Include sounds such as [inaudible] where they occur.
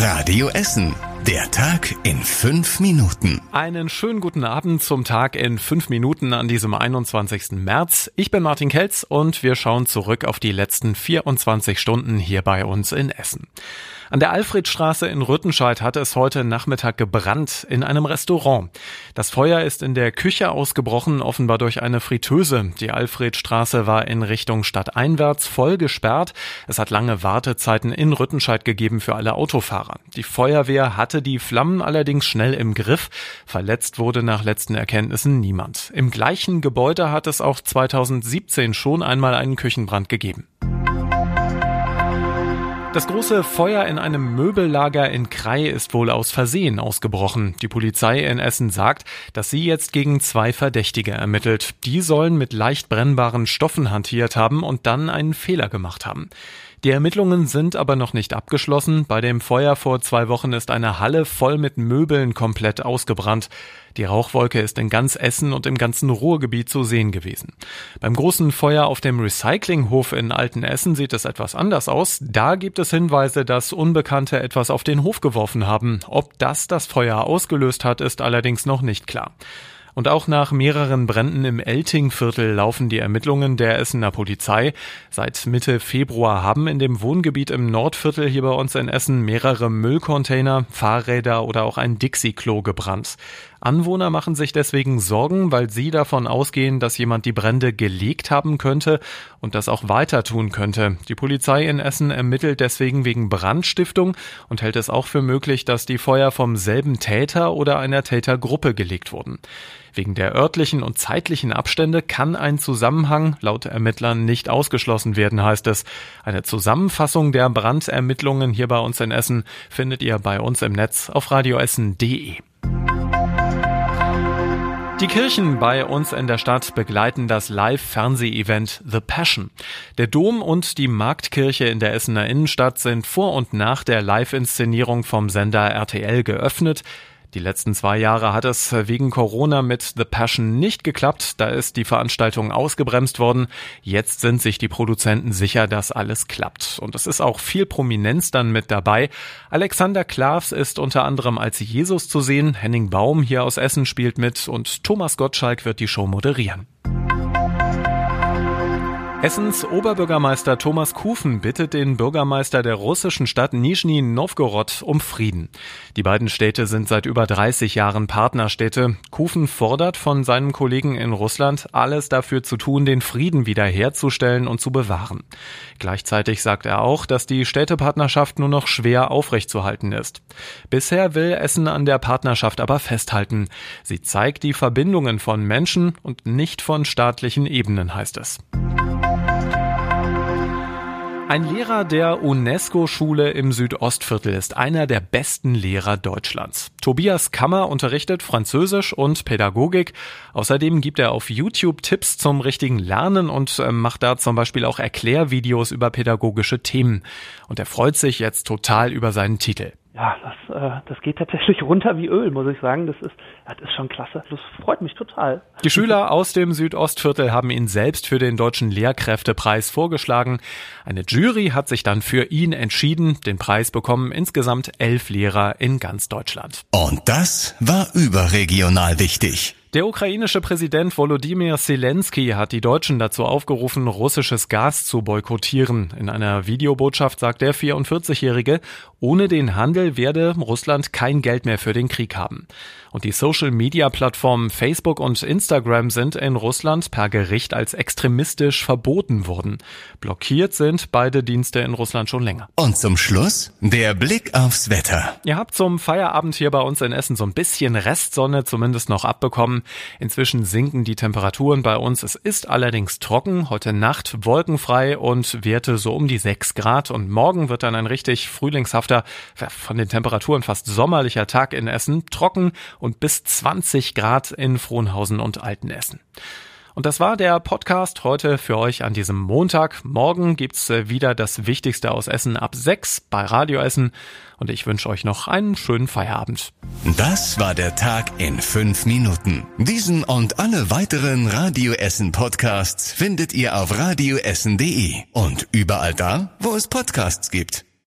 Radio Essen. Der Tag in fünf Minuten. Einen schönen guten Abend zum Tag in fünf Minuten an diesem 21. März. Ich bin Martin Kelz und wir schauen zurück auf die letzten 24 Stunden hier bei uns in Essen. An der Alfredstraße in Rüttenscheid hat es heute Nachmittag gebrannt in einem Restaurant. Das Feuer ist in der Küche ausgebrochen, offenbar durch eine Fritteuse. Die Alfredstraße war in Richtung Stadteinwärts voll gesperrt. Es hat lange Wartezeiten in Rüttenscheid gegeben für alle Autofahrer. Die Feuerwehr hatte die Flammen allerdings schnell im Griff. Verletzt wurde nach letzten Erkenntnissen niemand. Im gleichen Gebäude hat es auch 2017 schon einmal einen Küchenbrand gegeben. Das große Feuer in einem Möbellager in Krei ist wohl aus Versehen ausgebrochen. Die Polizei in Essen sagt, dass sie jetzt gegen zwei Verdächtige ermittelt. Die sollen mit leicht brennbaren Stoffen hantiert haben und dann einen Fehler gemacht haben. Die Ermittlungen sind aber noch nicht abgeschlossen. Bei dem Feuer vor zwei Wochen ist eine Halle voll mit Möbeln komplett ausgebrannt. Die Rauchwolke ist in ganz Essen und im ganzen Ruhrgebiet zu sehen gewesen. Beim großen Feuer auf dem Recyclinghof in Altenessen sieht es etwas anders aus. Da gibt es Hinweise, dass Unbekannte etwas auf den Hof geworfen haben. Ob das das Feuer ausgelöst hat, ist allerdings noch nicht klar. Und auch nach mehreren Bränden im Eltingviertel laufen die Ermittlungen der Essener Polizei. Seit Mitte Februar haben in dem Wohngebiet im Nordviertel hier bei uns in Essen mehrere Müllcontainer, Fahrräder oder auch ein Dixie-Klo gebrannt. Anwohner machen sich deswegen Sorgen, weil sie davon ausgehen, dass jemand die Brände gelegt haben könnte und das auch weiter tun könnte. Die Polizei in Essen ermittelt deswegen wegen Brandstiftung und hält es auch für möglich, dass die Feuer vom selben Täter oder einer Tätergruppe gelegt wurden. Wegen der örtlichen und zeitlichen Abstände kann ein Zusammenhang laut Ermittlern nicht ausgeschlossen werden, heißt es. Eine Zusammenfassung der Brandermittlungen hier bei uns in Essen findet ihr bei uns im Netz auf radioessen.de. Die Kirchen bei uns in der Stadt begleiten das Live-Fernseh-Event The Passion. Der Dom und die Marktkirche in der Essener Innenstadt sind vor und nach der Live-Inszenierung vom Sender RTL geöffnet. Die letzten zwei Jahre hat es wegen Corona mit The Passion nicht geklappt. Da ist die Veranstaltung ausgebremst worden. Jetzt sind sich die Produzenten sicher, dass alles klappt. Und es ist auch viel Prominenz dann mit dabei. Alexander Klavs ist unter anderem als Jesus zu sehen. Henning Baum hier aus Essen spielt mit und Thomas Gottschalk wird die Show moderieren. Essens Oberbürgermeister Thomas Kufen bittet den Bürgermeister der russischen Stadt Nischni Novgorod um Frieden. Die beiden Städte sind seit über 30 Jahren Partnerstädte. Kufen fordert von seinem Kollegen in Russland, alles dafür zu tun, den Frieden wiederherzustellen und zu bewahren. Gleichzeitig sagt er auch, dass die Städtepartnerschaft nur noch schwer aufrechtzuerhalten ist. Bisher will Essen an der Partnerschaft aber festhalten. Sie zeigt die Verbindungen von Menschen und nicht von staatlichen Ebenen, heißt es. Ein Lehrer der UNESCO-Schule im Südostviertel ist einer der besten Lehrer Deutschlands. Tobias Kammer unterrichtet Französisch und Pädagogik. Außerdem gibt er auf YouTube Tipps zum richtigen Lernen und äh, macht da zum Beispiel auch Erklärvideos über pädagogische Themen. Und er freut sich jetzt total über seinen Titel ja, das, äh, das geht tatsächlich [laughs] runter wie Öl, muss ich sagen. Das ist, das ist schon klasse. Das freut mich total. Die Schüler aus dem Südostviertel haben ihn selbst für den Deutschen Lehrkräftepreis vorgeschlagen. Eine Jury hat sich dann für ihn entschieden. Den Preis bekommen insgesamt elf Lehrer in ganz Deutschland. Und das war überregional wichtig. Der ukrainische Präsident Volodymyr Zelensky hat die Deutschen dazu aufgerufen, russisches Gas zu boykottieren. In einer Videobotschaft sagt der 44-Jährige, ohne den Handel werde Russland kein Geld mehr für den Krieg haben. Und die Social-Media-Plattformen Facebook und Instagram sind in Russland per Gericht als extremistisch verboten worden. Blockiert sind beide Dienste in Russland schon länger. Und zum Schluss der Blick aufs Wetter. Ihr habt zum Feierabend hier bei uns in Essen so ein bisschen Restsonne zumindest noch abbekommen. Inzwischen sinken die Temperaturen bei uns. Es ist allerdings trocken. Heute Nacht wolkenfrei und Werte so um die 6 Grad. Und morgen wird dann ein richtig frühlingshafter, von den Temperaturen fast sommerlicher Tag in Essen. Trocken und bis 20 Grad in Frohnhausen und Altenessen. Und das war der Podcast heute für euch an diesem Montag. Morgen gibt's äh, wieder das Wichtigste aus Essen ab 6 bei Radio Essen. Und ich wünsche euch noch einen schönen Feierabend. Das war der Tag in fünf Minuten. Diesen und alle weiteren Radio Essen Podcasts findet ihr auf radioessen.de und überall da, wo es Podcasts gibt.